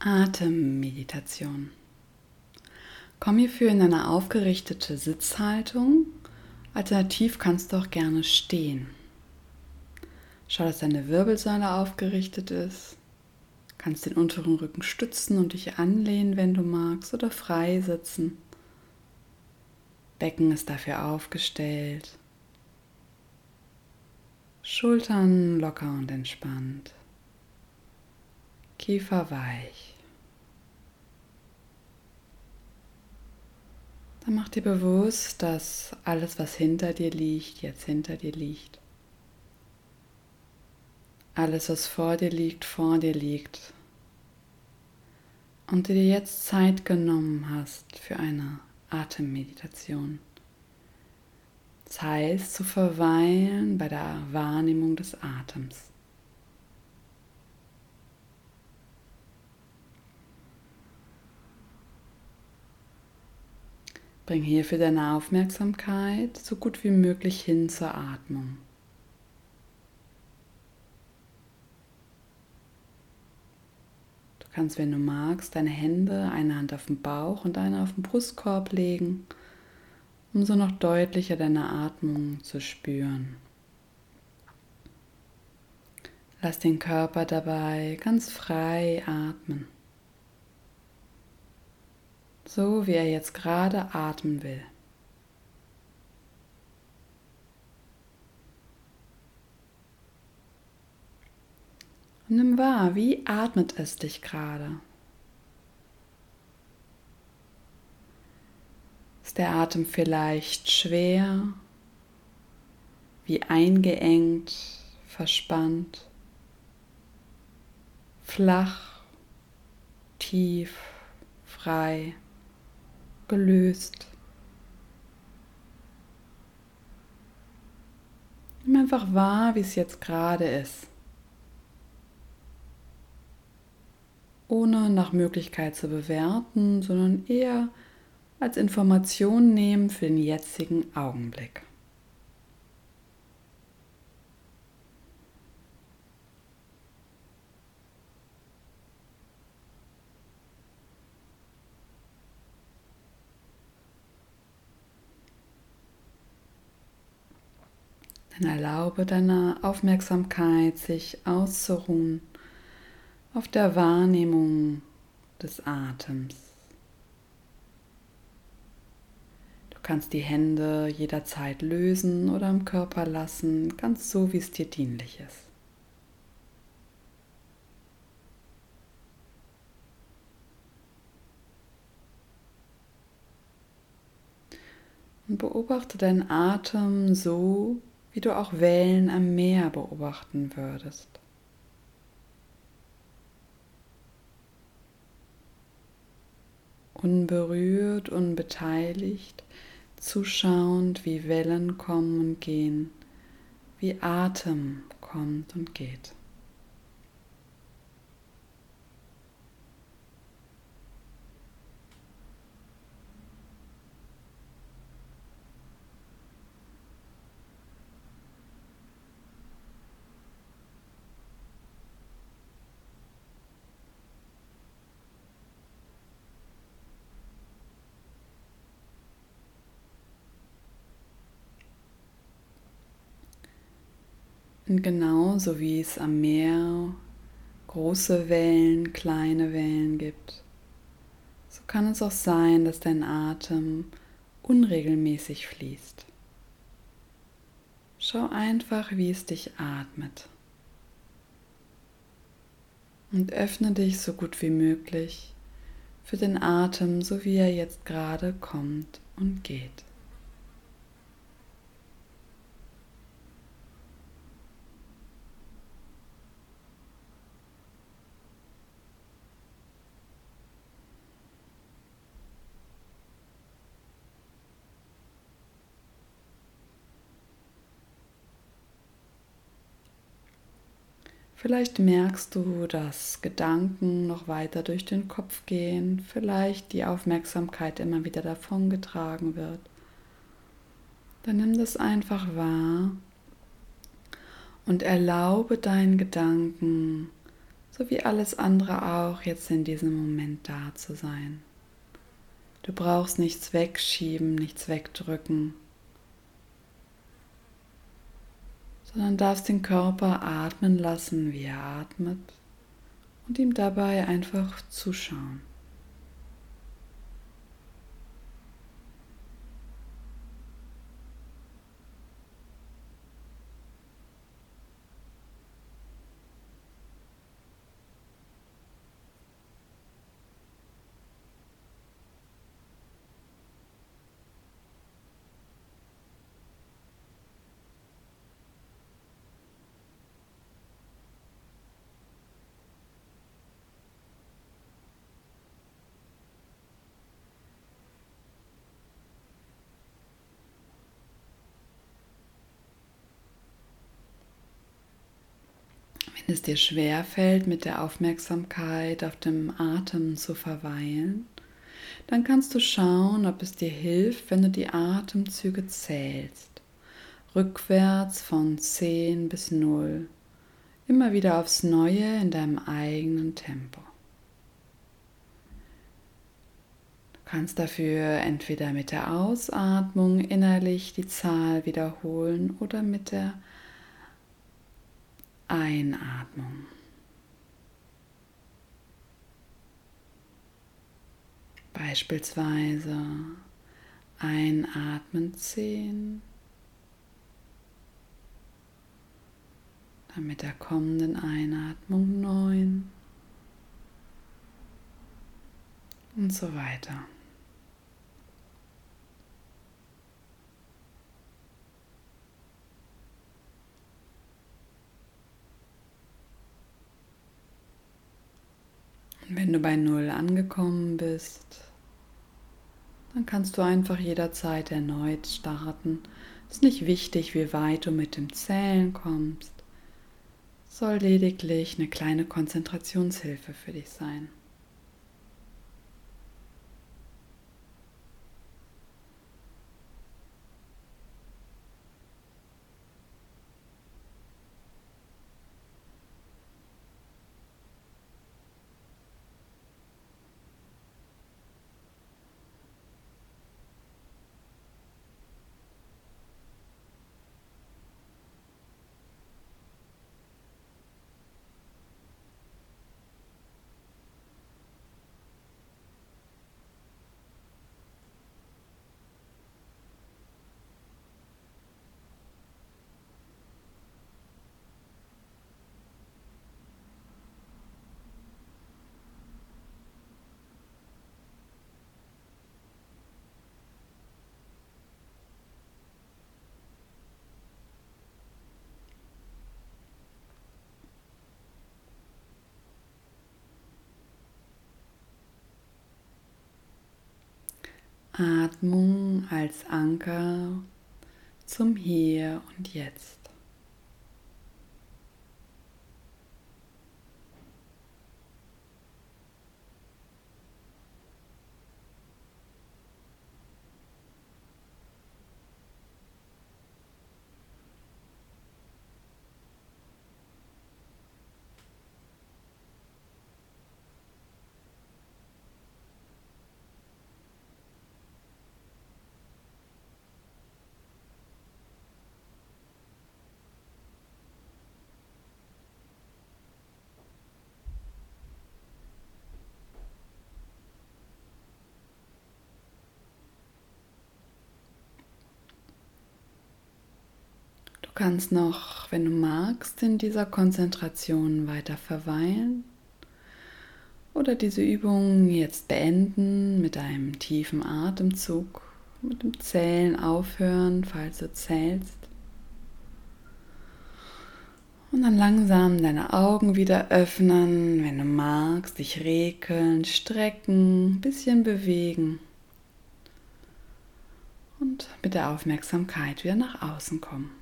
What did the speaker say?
Atemmeditation. Komm hierfür in eine aufgerichtete Sitzhaltung. Alternativ kannst du auch gerne stehen. Schau, dass deine Wirbelsäule aufgerichtet ist. Kannst den unteren Rücken stützen und dich anlehnen, wenn du magst, oder frei sitzen. Becken ist dafür aufgestellt. Schultern locker und entspannt. Kiefer weich. Dann mach dir bewusst, dass alles, was hinter dir liegt, jetzt hinter dir liegt. Alles, was vor dir liegt, vor dir liegt. Und du dir jetzt Zeit genommen hast für eine Atemmeditation. Das heißt, zu verweilen bei der Wahrnehmung des Atems. Bring hierfür deine Aufmerksamkeit so gut wie möglich hin zur Atmung. Du kannst, wenn du magst, deine Hände, eine Hand auf den Bauch und eine auf den Brustkorb legen, um so noch deutlicher deine Atmung zu spüren. Lass den Körper dabei ganz frei atmen so wie er jetzt gerade atmen will. Nimm wahr, wie atmet es dich gerade? Ist der Atem vielleicht schwer, wie eingeengt, verspannt, flach, tief, frei? Gelöst. Nimm einfach wahr, wie es jetzt gerade ist. Ohne nach Möglichkeit zu bewerten, sondern eher als Information nehmen für den jetzigen Augenblick. Dann erlaube deiner Aufmerksamkeit, sich auszuruhen auf der Wahrnehmung des Atems. Du kannst die Hände jederzeit lösen oder im Körper lassen, ganz so, wie es dir dienlich ist. Und beobachte deinen Atem so, wie du auch Wellen am Meer beobachten würdest. Unberührt, unbeteiligt, zuschauend, wie Wellen kommen und gehen, wie Atem kommt und geht. Und genauso wie es am Meer große Wellen, kleine Wellen gibt, so kann es auch sein, dass dein Atem unregelmäßig fließt. Schau einfach, wie es dich atmet. Und öffne dich so gut wie möglich für den Atem, so wie er jetzt gerade kommt und geht. Vielleicht merkst du, dass Gedanken noch weiter durch den Kopf gehen, vielleicht die Aufmerksamkeit immer wieder davongetragen wird. Dann nimm das einfach wahr und erlaube deinen Gedanken so wie alles andere auch, jetzt in diesem Moment da zu sein. Du brauchst nichts wegschieben, nichts wegdrücken, sondern darfst den Körper atmen lassen, wie er atmet und ihm dabei einfach zuschauen. Wenn es dir schwer fällt, mit der Aufmerksamkeit auf dem Atem zu verweilen, dann kannst du schauen, ob es dir hilft, wenn du die Atemzüge zählst. Rückwärts von 10 bis 0. Immer wieder aufs Neue in deinem eigenen Tempo. Du kannst dafür entweder mit der Ausatmung innerlich die Zahl wiederholen oder mit der Einatmung. Beispielsweise einatmen 10, dann mit der kommenden Einatmung 9 und so weiter. Wenn du bei Null angekommen bist, dann kannst du einfach jederzeit erneut starten. Es ist nicht wichtig, wie weit du mit dem Zählen kommst. Es soll lediglich eine kleine Konzentrationshilfe für dich sein. Atmung als Anker zum Hier und Jetzt. Kannst noch, wenn du magst, in dieser Konzentration weiter verweilen oder diese Übung jetzt beenden mit einem tiefen Atemzug, mit dem Zählen aufhören, falls du zählst. Und dann langsam deine Augen wieder öffnen, wenn du magst, dich regeln, strecken, ein bisschen bewegen und mit der Aufmerksamkeit wieder nach außen kommen.